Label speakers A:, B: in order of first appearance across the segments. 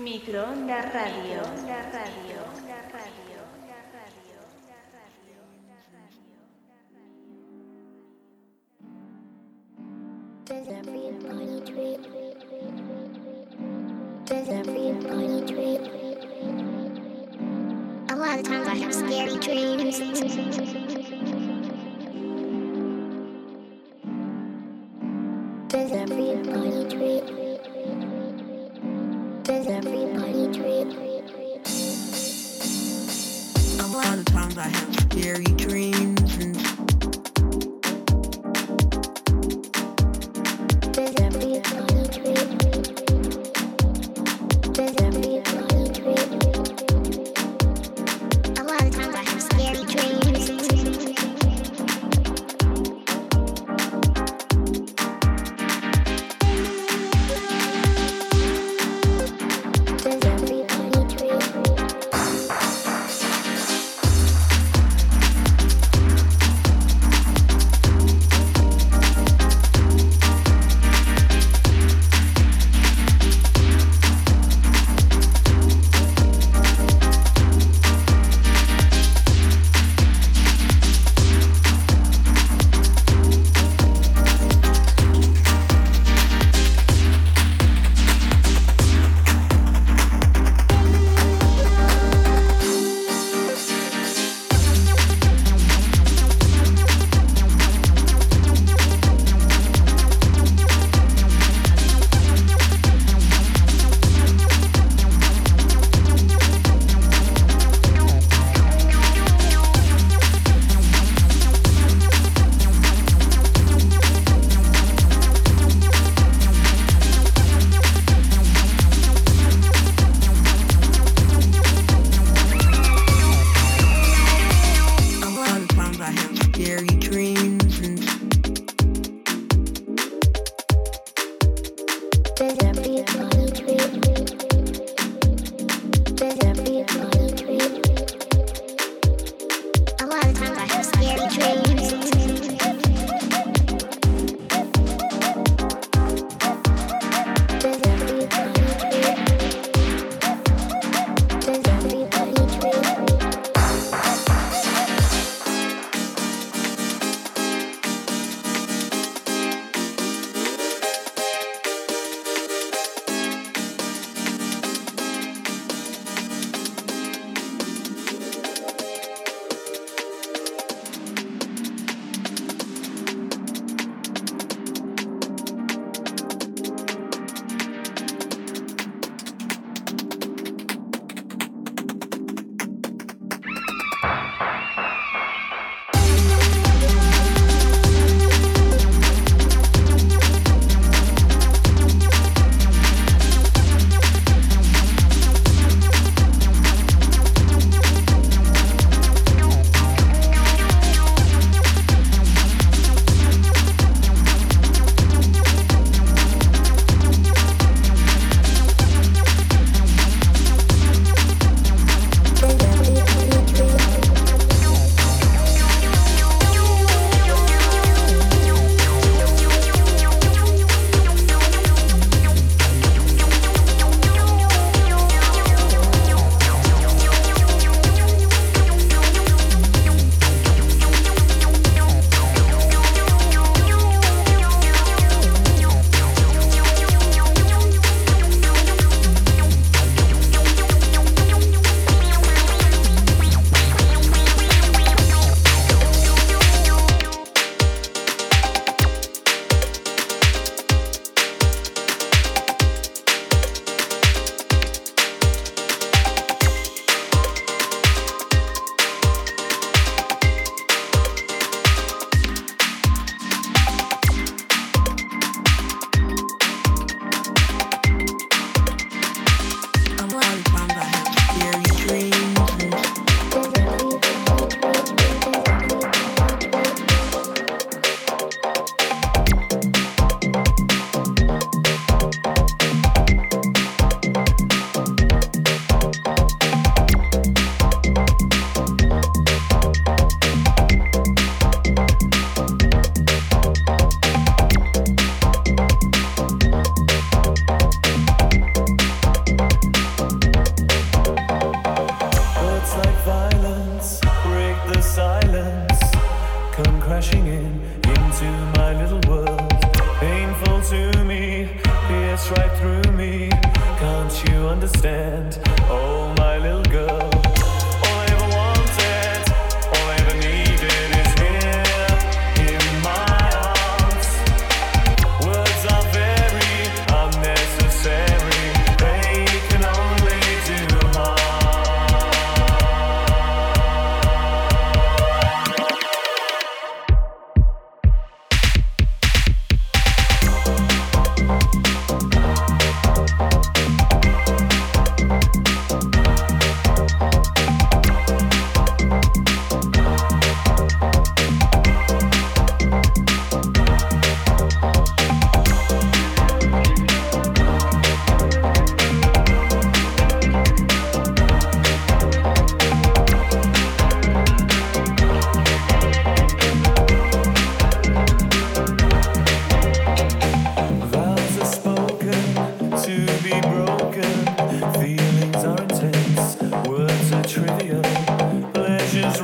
A: Microondas Radio. Radio.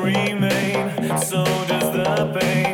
A: remain, so
B: does
C: the pain.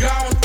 C: gone.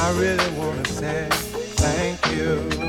C: I really wanna say thank you.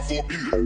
D: Time, then five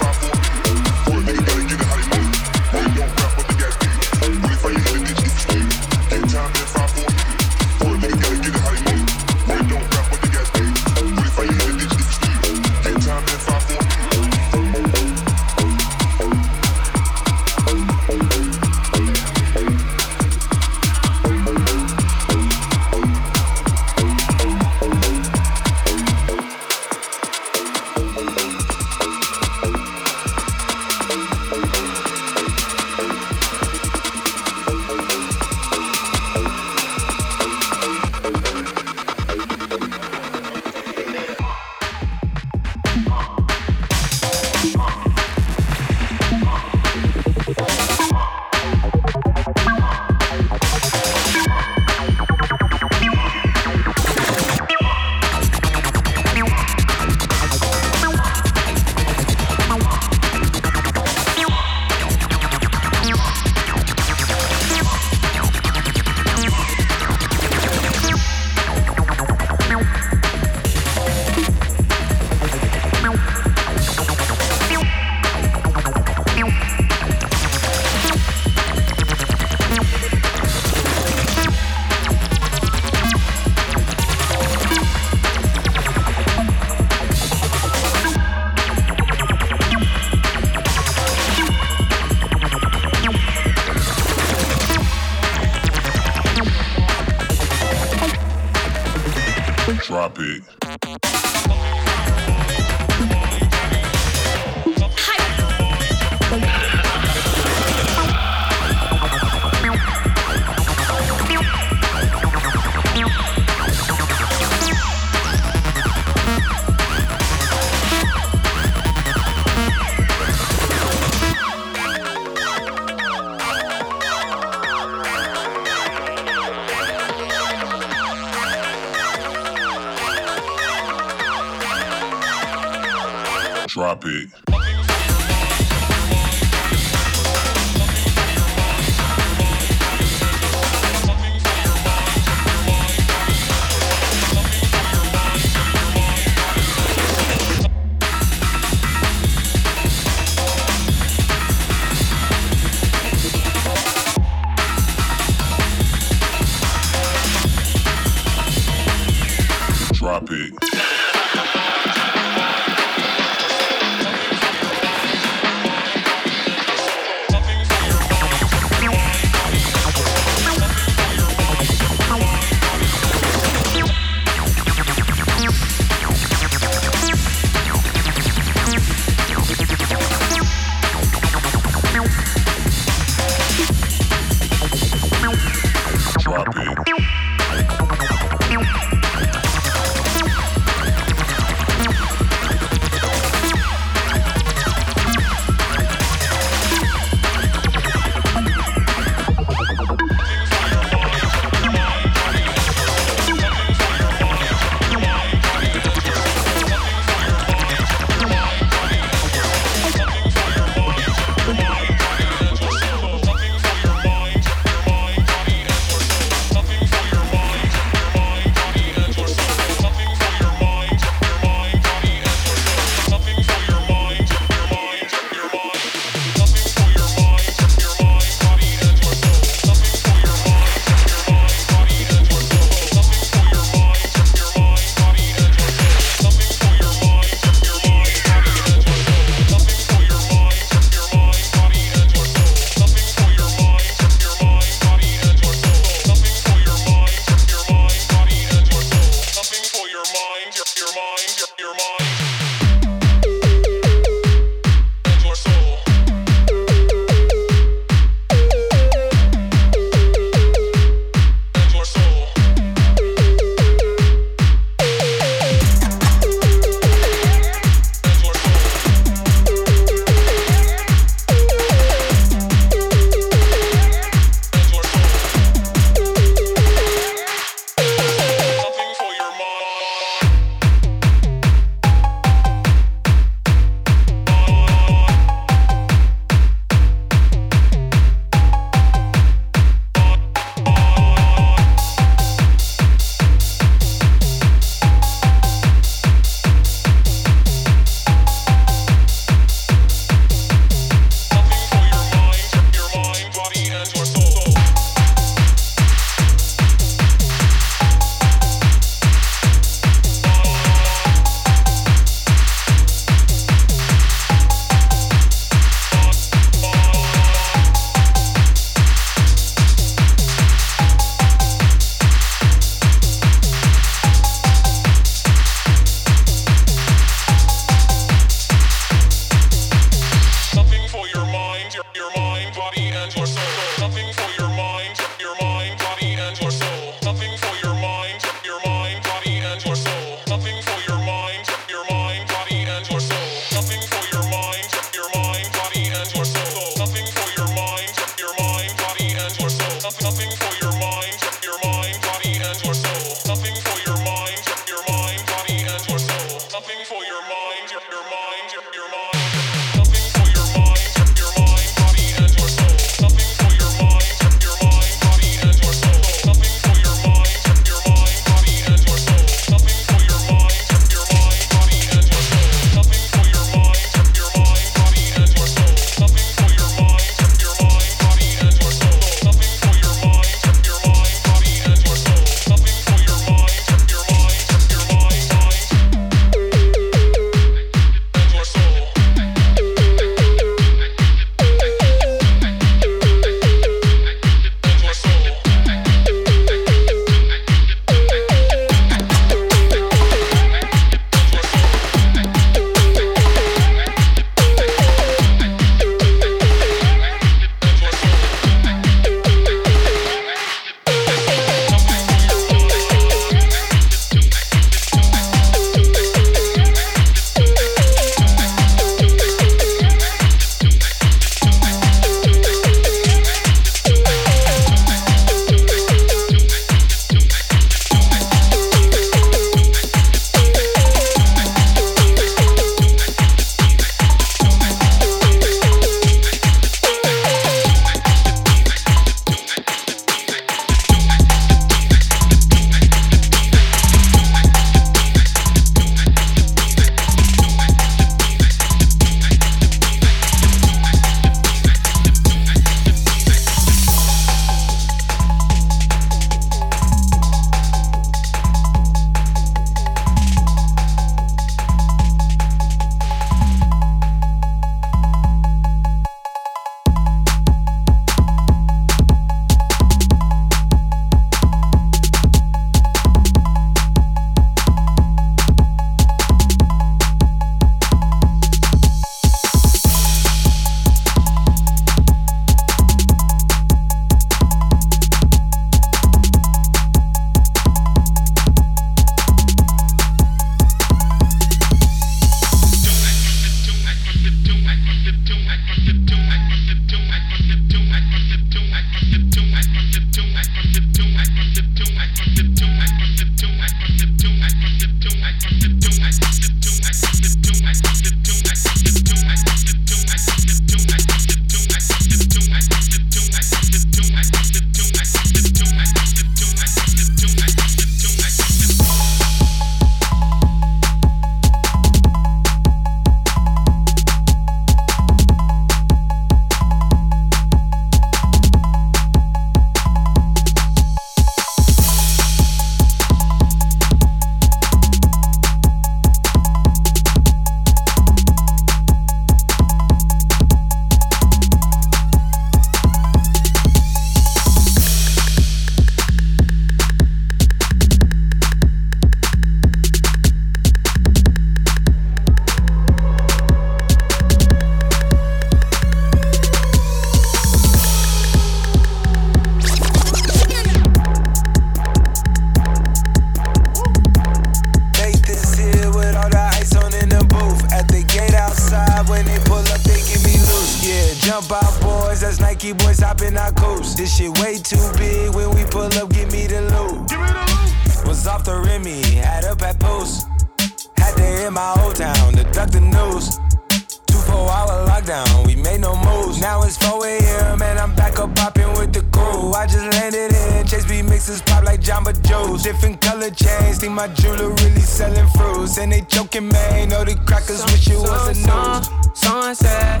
E: chains, think my jeweler really selling fruits. And they joking, man. Know the crackers wish it was a news.
F: Sunset.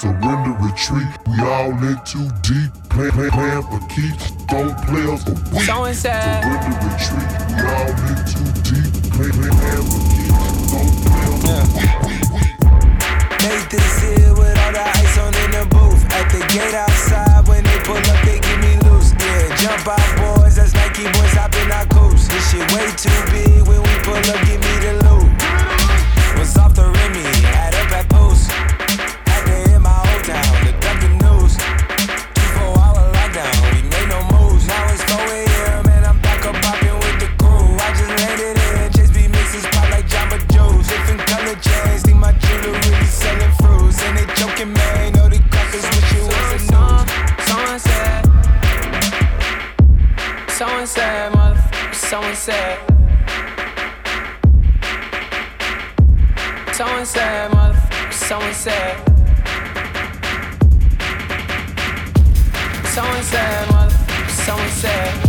D: Surrender, retreat. We all in too deep. Plan, plan, plan for keeps. Don't play us a week.
F: Someone said.
D: Surrender, retreat. We all in too deep. Plan, plan, plan for keeps. Don't play us a week.
E: Made this here with all the ice on in the booth. At the gate outside, when they pull up, they give me loose. Yeah, jump out, boys. That's Nike boys shit way too big. When we pull up, give me the
F: said. Someone said. Someone said.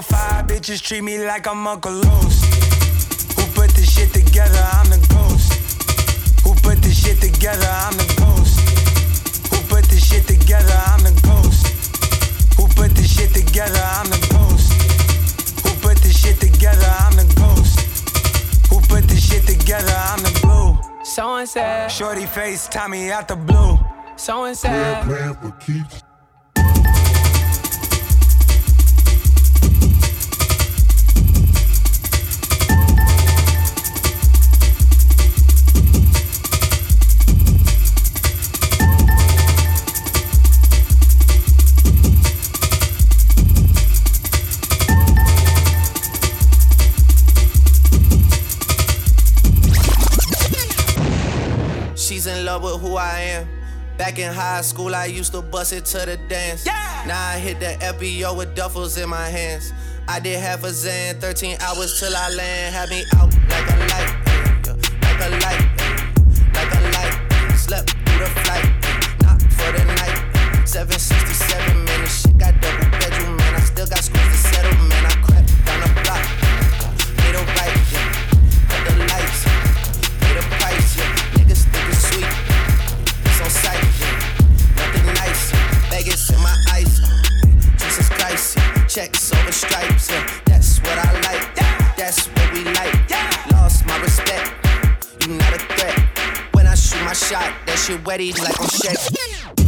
E: 305, bitches treat me like I'm Uncle Luke. Who put this shit together? I'm the ghost. Who put this shit together? I'm the ghost. Who put this shit together? I'm the ghost. Who put this shit together? I'm the ghost. Who put this shit together? I'm the ghost. Who put this shit together? I'm the glue.
F: Someone said.
E: Shorty face, Tommy out the blue.
F: Someone
D: Plan,
F: said.
D: plan for keeps.
G: Back in high school, I used to bust it to the dance. Yeah. Now I hit the FBO with duffels in my hands. I did half a Zan, 13 hours till I land. Had me out like shot, that shit wetty like I'm Shaq.